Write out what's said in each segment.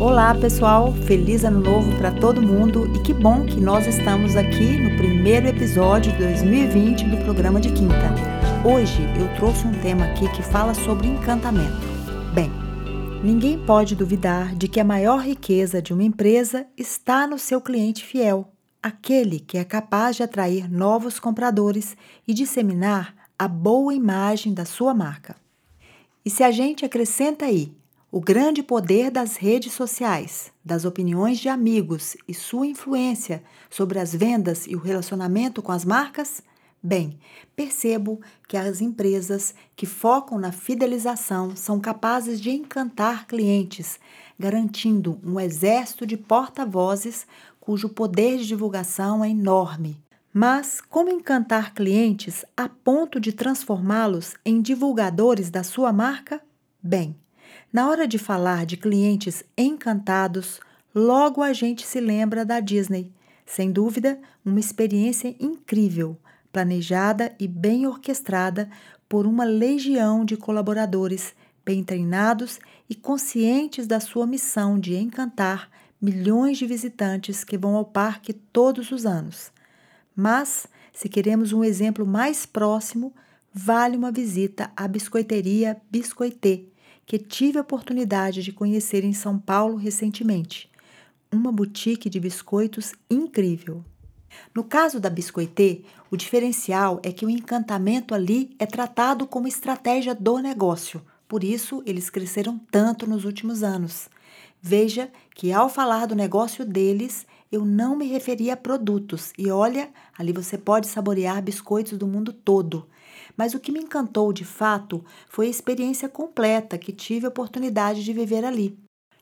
Olá, pessoal! Feliz Ano Novo para todo mundo e que bom que nós estamos aqui no primeiro episódio de 2020 do programa de quinta. Hoje eu trouxe um tema aqui que fala sobre encantamento. Bem, ninguém pode duvidar de que a maior riqueza de uma empresa está no seu cliente fiel, aquele que é capaz de atrair novos compradores e disseminar a boa imagem da sua marca. E se a gente acrescenta aí o grande poder das redes sociais, das opiniões de amigos e sua influência sobre as vendas e o relacionamento com as marcas, bem, percebo que as empresas que focam na fidelização são capazes de encantar clientes, garantindo um exército de porta-vozes cujo poder de divulgação é enorme mas como encantar clientes a ponto de transformá-los em divulgadores da sua marca? Bem, na hora de falar de clientes encantados, logo a gente se lembra da Disney. Sem dúvida, uma experiência incrível, planejada e bem orquestrada por uma legião de colaboradores bem treinados e conscientes da sua missão de encantar milhões de visitantes que vão ao parque todos os anos. Mas, se queremos um exemplo mais próximo, vale uma visita à biscoiteria Biscoitê, que tive a oportunidade de conhecer em São Paulo recentemente. Uma boutique de biscoitos incrível. No caso da Biscoitê, o diferencial é que o encantamento ali é tratado como estratégia do negócio. Por isso, eles cresceram tanto nos últimos anos. Veja que ao falar do negócio deles, eu não me referi a produtos. E olha, ali você pode saborear biscoitos do mundo todo. Mas o que me encantou de fato foi a experiência completa que tive a oportunidade de viver ali.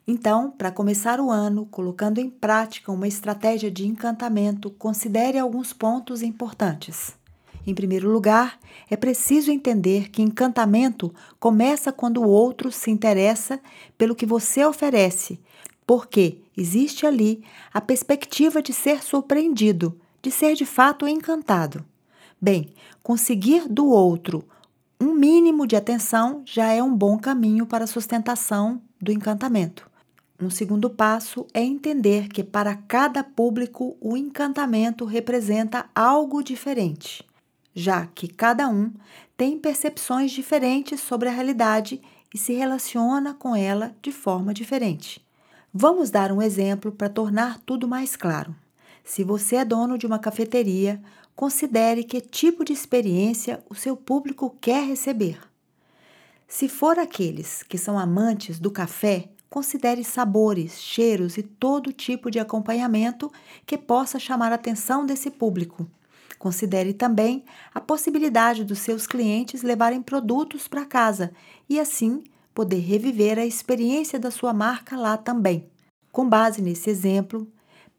Então, para começar o ano, colocando em prática uma estratégia de encantamento, considere alguns pontos importantes. Em primeiro lugar, é preciso entender que encantamento começa quando o outro se interessa pelo que você oferece, porque existe ali a perspectiva de ser surpreendido, de ser de fato encantado. Bem, conseguir do outro um mínimo de atenção já é um bom caminho para a sustentação do encantamento. Um segundo passo é entender que para cada público o encantamento representa algo diferente, já que cada um tem percepções diferentes sobre a realidade e se relaciona com ela de forma diferente. Vamos dar um exemplo para tornar tudo mais claro. Se você é dono de uma cafeteria, considere que tipo de experiência o seu público quer receber. Se for aqueles que são amantes do café, considere sabores, cheiros e todo tipo de acompanhamento que possa chamar a atenção desse público. Considere também a possibilidade dos seus clientes levarem produtos para casa e assim poder reviver a experiência da sua marca lá também. Com base nesse exemplo,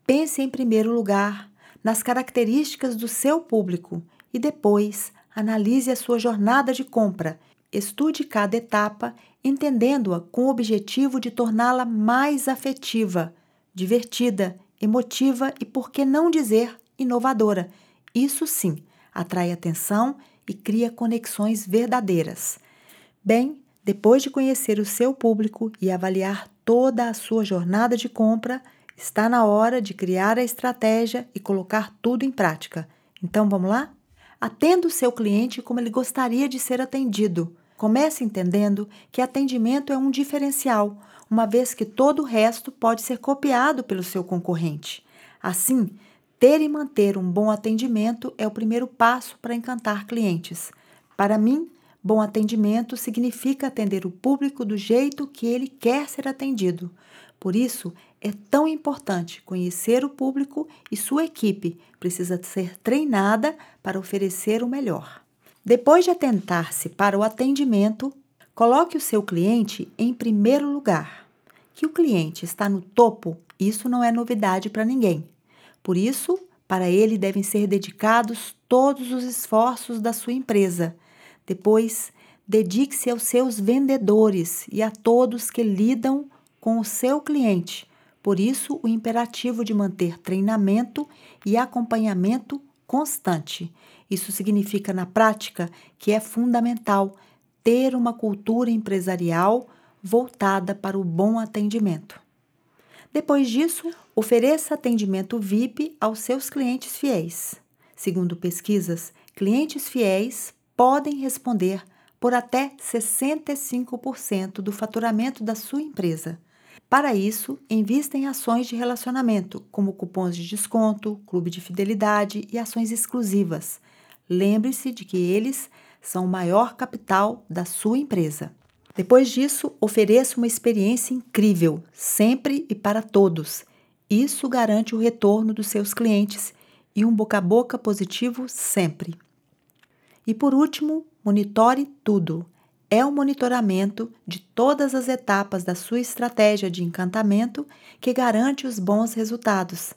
pense em primeiro lugar nas características do seu público e depois analise a sua jornada de compra. Estude cada etapa, entendendo-a com o objetivo de torná-la mais afetiva, divertida, emotiva e, por que não dizer, inovadora. Isso sim atrai atenção e cria conexões verdadeiras. Bem, depois de conhecer o seu público e avaliar toda a sua jornada de compra, está na hora de criar a estratégia e colocar tudo em prática. Então vamos lá? Atenda o seu cliente como ele gostaria de ser atendido. Comece entendendo que atendimento é um diferencial, uma vez que todo o resto pode ser copiado pelo seu concorrente. Assim, ter e manter um bom atendimento é o primeiro passo para encantar clientes. Para mim, Bom atendimento significa atender o público do jeito que ele quer ser atendido. Por isso, é tão importante conhecer o público e sua equipe precisa ser treinada para oferecer o melhor. Depois de atentar-se para o atendimento, coloque o seu cliente em primeiro lugar. Que o cliente está no topo, isso não é novidade para ninguém. Por isso, para ele devem ser dedicados todos os esforços da sua empresa depois, dedique-se aos seus vendedores e a todos que lidam com o seu cliente. Por isso, o imperativo de manter treinamento e acompanhamento constante. Isso significa, na prática, que é fundamental ter uma cultura empresarial voltada para o bom atendimento. Depois disso, ofereça atendimento VIP aos seus clientes fiéis. Segundo pesquisas, clientes fiéis podem responder por até 65% do faturamento da sua empresa. Para isso, invista em ações de relacionamento, como cupons de desconto, clube de fidelidade e ações exclusivas. Lembre-se de que eles são o maior capital da sua empresa. Depois disso, ofereça uma experiência incrível, sempre e para todos. Isso garante o retorno dos seus clientes e um boca a boca positivo sempre. E por último, monitore tudo. É o monitoramento de todas as etapas da sua estratégia de encantamento que garante os bons resultados.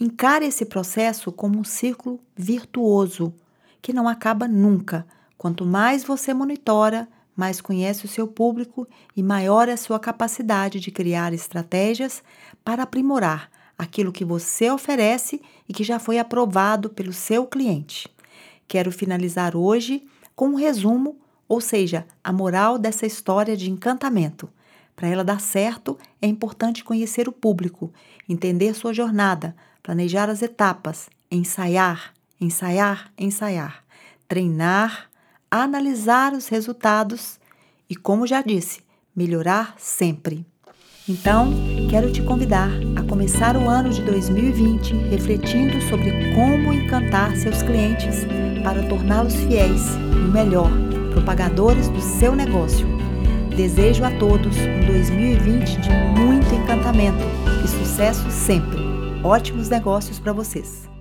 Encare esse processo como um círculo virtuoso, que não acaba nunca. Quanto mais você monitora, mais conhece o seu público e maior é a sua capacidade de criar estratégias para aprimorar aquilo que você oferece e que já foi aprovado pelo seu cliente. Quero finalizar hoje com um resumo, ou seja, a moral dessa história de encantamento. Para ela dar certo, é importante conhecer o público, entender sua jornada, planejar as etapas, ensaiar, ensaiar, ensaiar, treinar, analisar os resultados e, como já disse, melhorar sempre. Então, quero te convidar a começar o ano de 2020 refletindo sobre como encantar seus clientes para torná-los fiéis e, melhor, propagadores do seu negócio. Desejo a todos um 2020 de muito encantamento e sucesso sempre. Ótimos negócios para vocês!